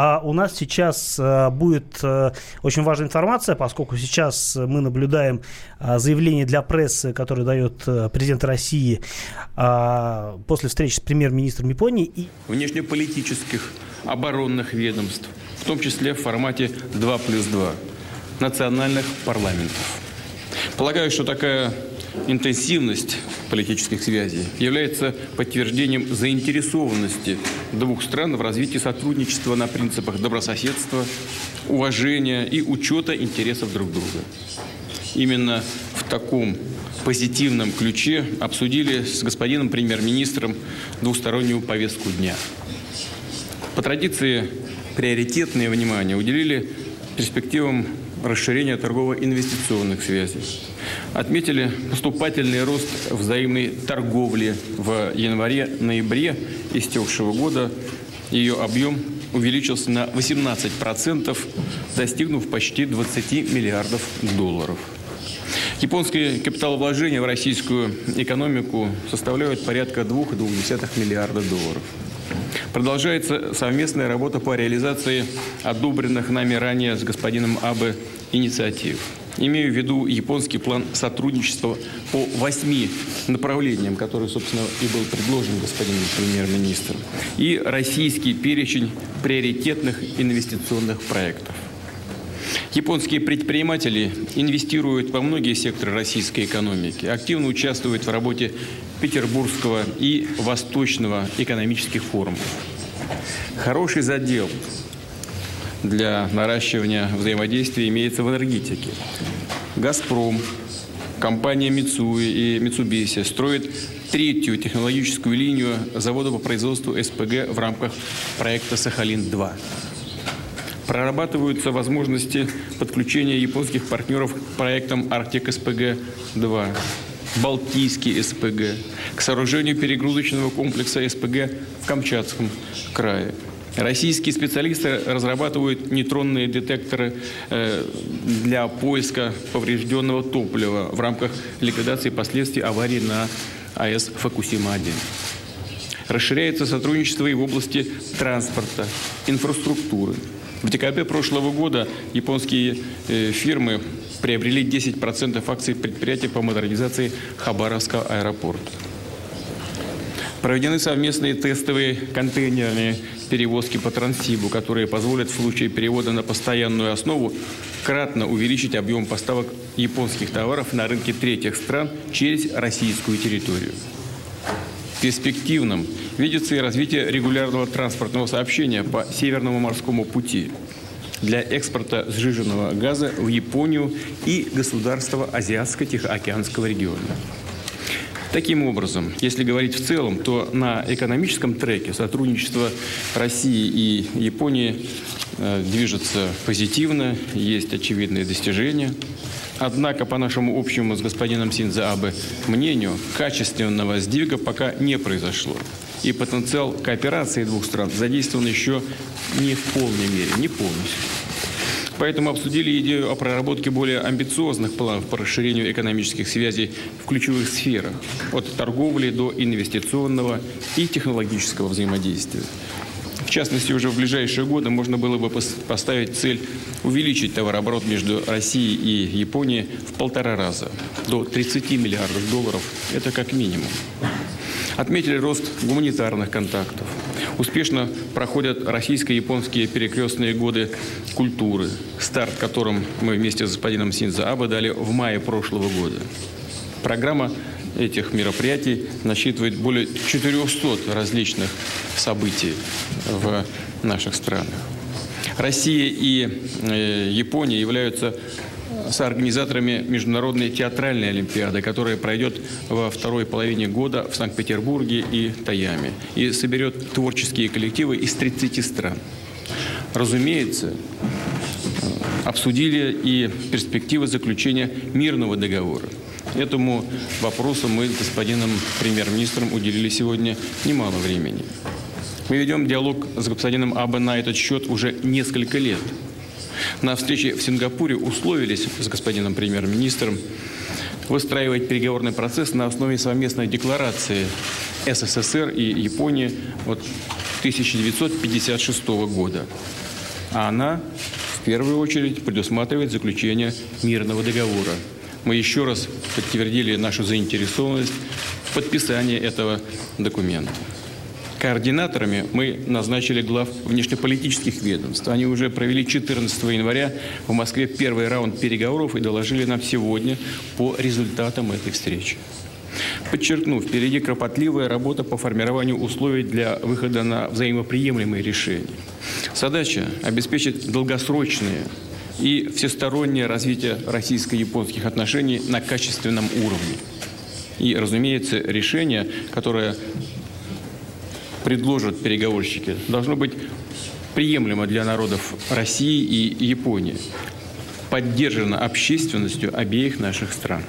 а у нас сейчас будет очень важная информация, поскольку сейчас мы наблюдаем заявление для прессы, которое дает президент России после встречи с премьер-министром Японии. И... Внешнеполитических оборонных ведомств, в том числе в формате 2 плюс 2 национальных парламентов. Полагаю, что такая интенсивность политических связей является подтверждением заинтересованности двух стран в развитии сотрудничества на принципах добрососедства, уважения и учета интересов друг друга. Именно в таком позитивном ключе обсудили с господином премьер-министром двустороннюю повестку дня. По традиции приоритетное внимание уделили перспективам расширения торгово-инвестиционных связей. Отметили поступательный рост взаимной торговли в январе-ноябре истекшего года. Ее объем увеличился на 18%, достигнув почти 20 миллиардов долларов. Японские капиталовложения в российскую экономику составляют порядка 2,2 миллиарда долларов. Продолжается совместная работа по реализации одобренных нами ранее с господином Абе инициатив. Имею в виду японский план сотрудничества по восьми направлениям, который, собственно, и был предложен господином премьер-министром, и российский перечень приоритетных инвестиционных проектов. Японские предприниматели инвестируют во многие секторы российской экономики, активно участвуют в работе Петербургского и Восточного экономических форумов. Хороший задел для наращивания взаимодействия имеется в энергетике. «Газпром», компания Мицуи и Митсубиси строят третью технологическую линию завода по производству СПГ в рамках проекта «Сахалин-2». Прорабатываются возможности подключения японских партнеров к проектам «Арктик СПГ-2», «Балтийский СПГ», к сооружению перегрузочного комплекса СПГ в Камчатском крае. Российские специалисты разрабатывают нейтронные детекторы э, для поиска поврежденного топлива в рамках ликвидации последствий аварии на АЭС «Фокусима-1». Расширяется сотрудничество и в области транспорта, инфраструктуры – в декабре прошлого года японские э, фирмы приобрели 10% акций предприятия по модернизации Хабаровского аэропорта. Проведены совместные тестовые контейнерные перевозки по Транссибу, которые позволят в случае перевода на постоянную основу кратно увеличить объем поставок японских товаров на рынке третьих стран через российскую территорию. Перспективным видится и развитие регулярного транспортного сообщения по Северному морскому пути для экспорта сжиженного газа в Японию и государства Азиатско-Тихоокеанского региона. Таким образом, если говорить в целом, то на экономическом треке сотрудничество России и Японии э, движется позитивно, есть очевидные достижения. Однако, по нашему общему с господином Синза Абе мнению, качественного сдвига пока не произошло и потенциал кооперации двух стран задействован еще не в полной мере, не полностью. Поэтому обсудили идею о проработке более амбициозных планов по расширению экономических связей в ключевых сферах, от торговли до инвестиционного и технологического взаимодействия. В частности, уже в ближайшие годы можно было бы поставить цель увеличить товарооборот между Россией и Японией в полтора раза, до 30 миллиардов долларов. Это как минимум. Отметили рост гуманитарных контактов. Успешно проходят российско-японские перекрестные годы культуры, старт которым мы вместе с господином Синза Абе дали в мае прошлого года. Программа этих мероприятий насчитывает более 400 различных событий в наших странах. Россия и э, Япония являются соорганизаторами Международной театральной олимпиады, которая пройдет во второй половине года в Санкт-Петербурге и Таяме и соберет творческие коллективы из 30 стран. Разумеется, обсудили и перспективы заключения мирного договора. Этому вопросу мы с господином премьер-министром уделили сегодня немало времени. Мы ведем диалог с господином Абе на этот счет уже несколько лет – на встрече в Сингапуре условились с господином премьер-министром выстраивать переговорный процесс на основе совместной декларации СССР и Японии от 1956 года. А она, в первую очередь, предусматривает заключение мирного договора. Мы еще раз подтвердили нашу заинтересованность в подписании этого документа. Координаторами мы назначили глав внешнеполитических ведомств. Они уже провели 14 января в Москве первый раунд переговоров и доложили нам сегодня по результатам этой встречи. Подчеркну, впереди кропотливая работа по формированию условий для выхода на взаимоприемлемые решения. Задача – обеспечить долгосрочные и всестороннее развитие российско-японских отношений на качественном уровне. И, разумеется, решение, которое предложат переговорщики, должно быть приемлемо для народов России и Японии, поддержано общественностью обеих наших стран.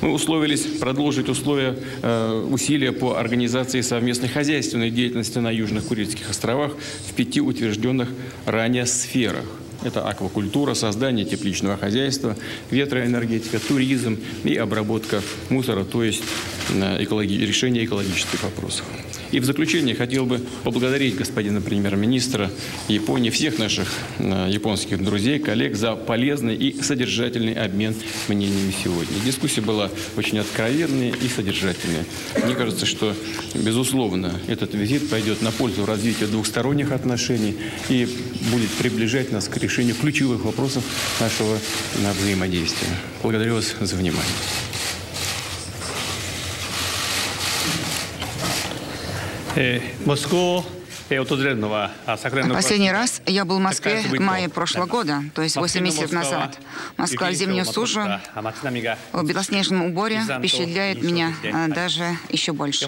Мы условились продолжить условия, э, усилия по организации совместной хозяйственной деятельности на Южных Курильских островах в пяти утвержденных ранее сферах. Это аквакультура, создание тепличного хозяйства, ветроэнергетика, туризм и обработка мусора, то есть э, экологи... решение экологических вопросов. И в заключение хотел бы поблагодарить господина премьер-министра Японии, всех наших э, японских друзей, коллег за полезный и содержательный обмен мнениями сегодня. Дискуссия была очень откровенная и содержательная. Мне кажется, что, безусловно, этот визит пойдет на пользу развития двухсторонних отношений и будет приближать нас к решению ключевых вопросов нашего взаимодействия. Благодарю вас за внимание. Eh, Moscow Последний раз я был в Москве в мае прошлого года, то есть 8 месяцев назад. Москва в зимнюю сужу в белоснежном уборе впечатляет меня а, даже еще больше.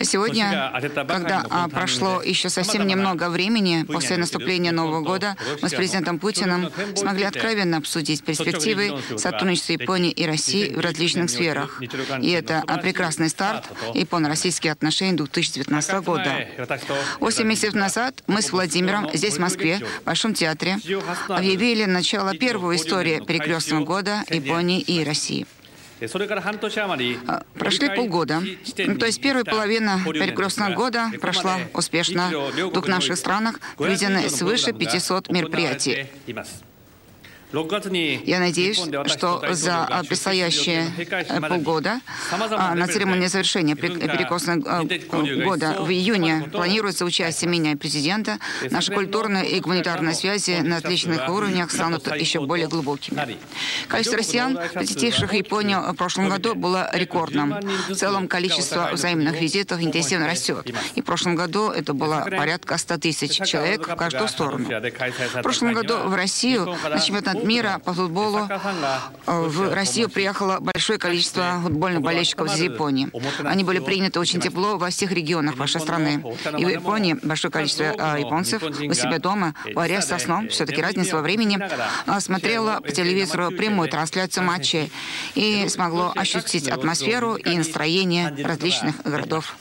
Сегодня, когда а, прошло еще совсем немного времени после наступления Нового года, мы с президентом Путиным смогли откровенно обсудить перспективы сотрудничества Японии и России в различных сферах. И это прекрасный старт японо-российских отношений 2019 года. Восемь месяцев назад мы с Владимиром здесь, в Москве, в Большом театре, объявили начало первой истории перекрестного года Японии и России. А, прошли полгода. То есть первая половина перекрестного года прошла успешно. В двух наших странах проведены свыше 500 мероприятий. Я надеюсь, что за предстоящие э, полгода а, на церемонии завершения перекосного э, года. В июне планируется участие меня и президента. Наши культурные и гуманитарные связи на отличных уровнях станут еще более глубокими. Количество россиян, посетивших Японию в прошлом году, было рекордным. В целом количество взаимных визитов интенсивно растет. И в прошлом году это было порядка 100 тысяч человек в каждую сторону. В прошлом году в Россию на чемпионат мира по футболу в Россию приехало большое количество футбольных болельщиков из Японии. Они были приняты очень тепло во всех регионах вашей страны. И в Японии большое количество а, японцев у себя дома, в со сном, все-таки разница во времени, а, смотрела по телевизору прямую трансляцию матчей и смогло ощутить атмосферу и настроение различных городов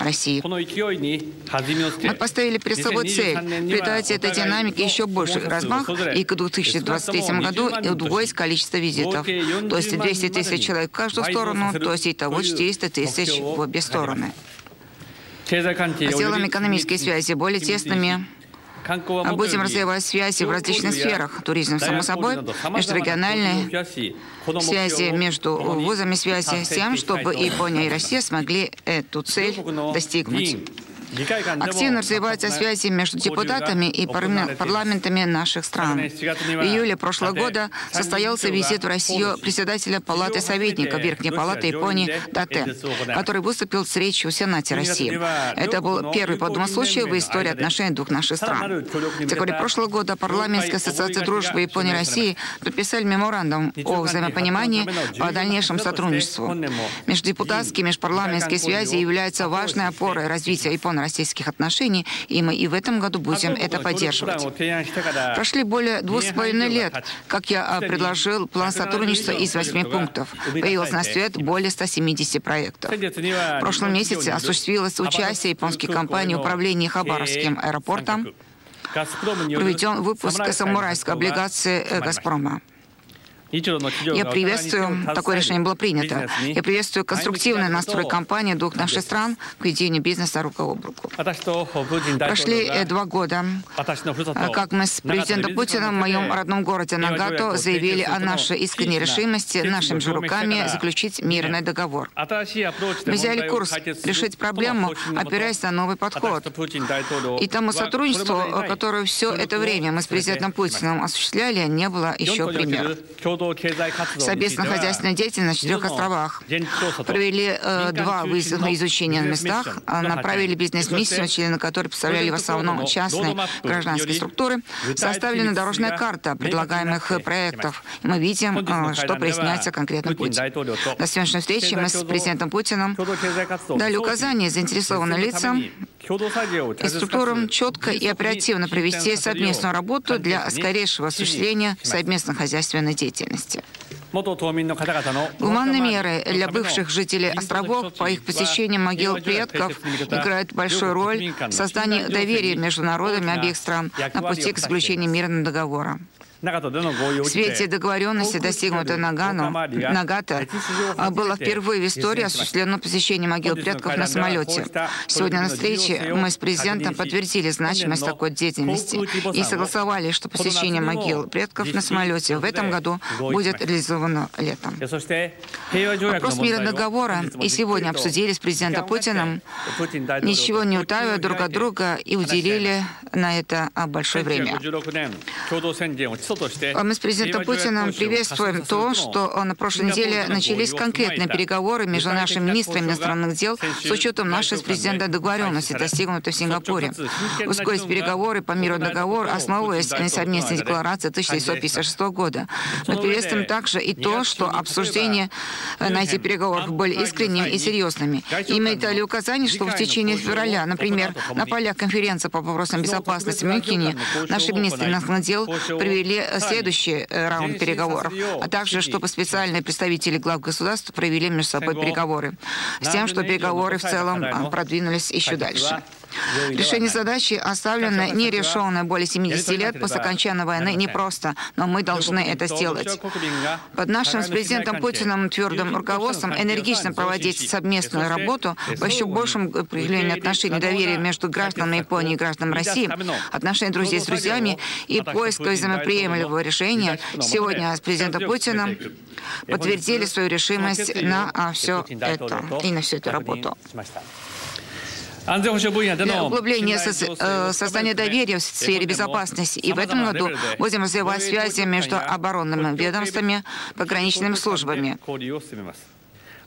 России. Мы поставили перед собой цель придать этой динамике еще больше размах и к 2023 году удвоить количество визитов. То есть 200 тысяч человек в каждую сторону, то есть итого 400 тысяч в обе стороны. Сделаем экономические связи более тесными, Будем развивать связи в различных сферах. Туризм, само собой, межрегиональные связи между вузами связи, с тем, чтобы Япония и Россия смогли эту цель достигнуть. Активно развиваются связи между депутатами и парламентами наших стран. В июле прошлого года состоялся визит в Россию председателя Палаты советников Верхней Палаты Японии Дате, который выступил с речью в Сенате России. Это был первый подобный случай в истории отношений двух наших стран. В декабре прошлого года парламентская ассоциация дружбы Японии и России подписали меморандум о взаимопонимании по дальнейшему сотрудничеству. Междепутатские межпарламентские связи являются важной опорой развития Японии российских отношений, и мы и в этом году будем это поддерживать. Прошли более двух с половиной лет, как я а, предложил план сотрудничества из восьми пунктов. Появилось на свет более 170 проектов. В прошлом месяце осуществилось участие японской компании управления Хабаровским аэропортом, проведен выпуск самурайской облигации «Газпрома». Я приветствую, такое решение было принято. Я приветствую конструктивный настрой компании двух наших стран к ведению бизнеса рука об руку. Прошли два года, как мы с президентом Путиным в моем родном городе Нагато заявили о нашей искренней решимости нашими же руками заключить мирный договор. Мы взяли курс решить проблему, опираясь на новый подход. И тому сотрудничеству, которое все это время мы с президентом Путиным осуществляли, не было еще примера. Совместно хозяйственная деятельность на четырех островах. Провели э, два выездных изучения на местах, направили бизнес-миссию, члены которой представляли в основном частные гражданские структуры. Составлена дорожная карта предлагаемых проектов. И мы видим, э, что проясняется конкретно путь. На сегодняшней встрече мы с президентом Путиным дали указания заинтересованным лицам и структурам четко и оперативно провести совместную работу для скорейшего осуществления совместной хозяйственной деятельности. Гуманные меры для бывших жителей островов по их посещению могил предков играют большую роль в создании доверия между народами обеих стран на пути к заключению мирного договора. В свете договоренности, достигнутой Нагану, Нагата, было впервые в истории осуществлено посещение могил предков на самолете. Сегодня на встрече мы с президентом подтвердили значимость такой деятельности и согласовали, что посещение могил предков на самолете в этом году будет реализовано летом. Вопрос мира договора и сегодня обсудили с президентом Путиным, ничего не утаивая друг от друга и уделили на это большое время. А мы с президентом Путиным приветствуем то, что на прошлой неделе начались конкретные переговоры между нашими министрами иностранных дел с учетом нашей с президентом договоренности, достигнутой в Сингапуре. Ускорить переговоры по миру договор, основываясь на совместной декларации 1956 года. Мы приветствуем также и то, что обсуждения на этих переговорах были искренними и серьезными. И мы дали указание, что в течение февраля, например, на полях конференции по вопросам безопасности в Мюнхене, наши министры иностранных дел привели следующий э, раунд переговоров, а также чтобы специальные представители глав государств провели между собой переговоры, с тем, что переговоры в целом а, продвинулись еще дальше. Решение задачи оставлено нерешенной более 70 лет после окончания войны. Непросто, но мы должны это сделать. Под нашим с президентом Путиным твердым руководством энергично проводить совместную работу по еще большему проявлению отношений доверия между гражданами Японии и гражданами России, отношения друзей с друзьями и поиска взаимоприемлемого решения. сегодня с президентом Путиным подтвердили свою решимость на а, все это и на всю эту работу. Для углубления э, создания доверия в сфере безопасности. И в этом году будем развивать связи между оборонными ведомствами, пограничными службами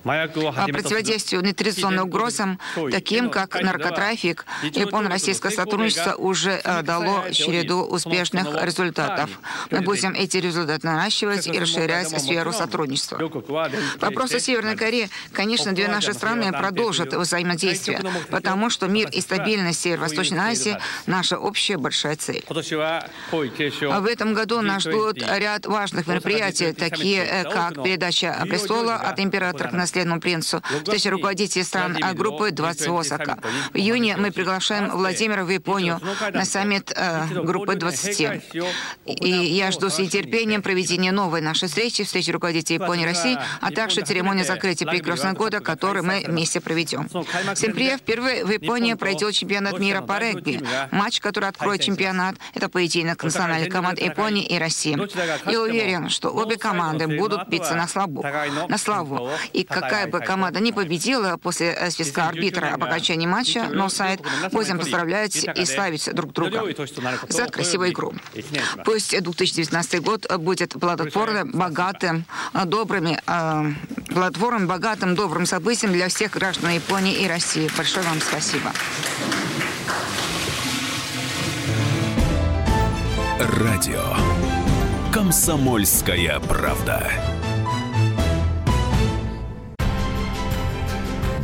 противодействию нетрадиционным угрозам, таким как наркотрафик, японо-российское сотрудничество уже э, дало череду успешных результатов. Мы будем эти результаты наращивать и расширять сферу сотрудничества. Вопросы Северной Кореи, конечно, две наши страны продолжат взаимодействие, потому что мир и стабильность Северо-Восточной Азии – наша общая большая цель. А в этом году нас ждут ряд важных мероприятий, такие э, как передача престола от императора к наследному принцу, встреча руководителей стран группы 20 Осака. В июне мы приглашаем Владимира в Японию на саммит э, группы 20. И я жду с нетерпением проведения новой нашей встречи, встречи руководителей Японии и России, а также церемонии закрытия прекрасного года, который мы вместе проведем. Сентябре впервые в Японии пройдет чемпионат мира по регби. Матч, который откроет чемпионат, это поединок национальных команд Японии и России. Я уверен, что обе команды будут биться на славу. На славу. И как какая бы команда не победила после э, свистка арбитра об окончании матча, но сайт будем поздравлять и славить друг друга за красивую игру. Пусть 2019 год будет плодотворным, богатым, добрыми, э, плодотворным, богатым, добрым событием для всех граждан Японии и России. Большое вам спасибо. Радио «Комсомольская правда».